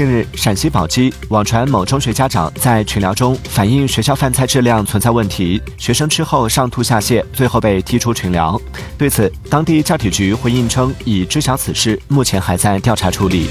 近日陕西宝鸡网传某中学家长在群聊中反映学校饭菜质量存在问题学生吃后上吐下泻最后被踢出群聊。对此当地教体局回应称已知晓此事目前还在调查处理。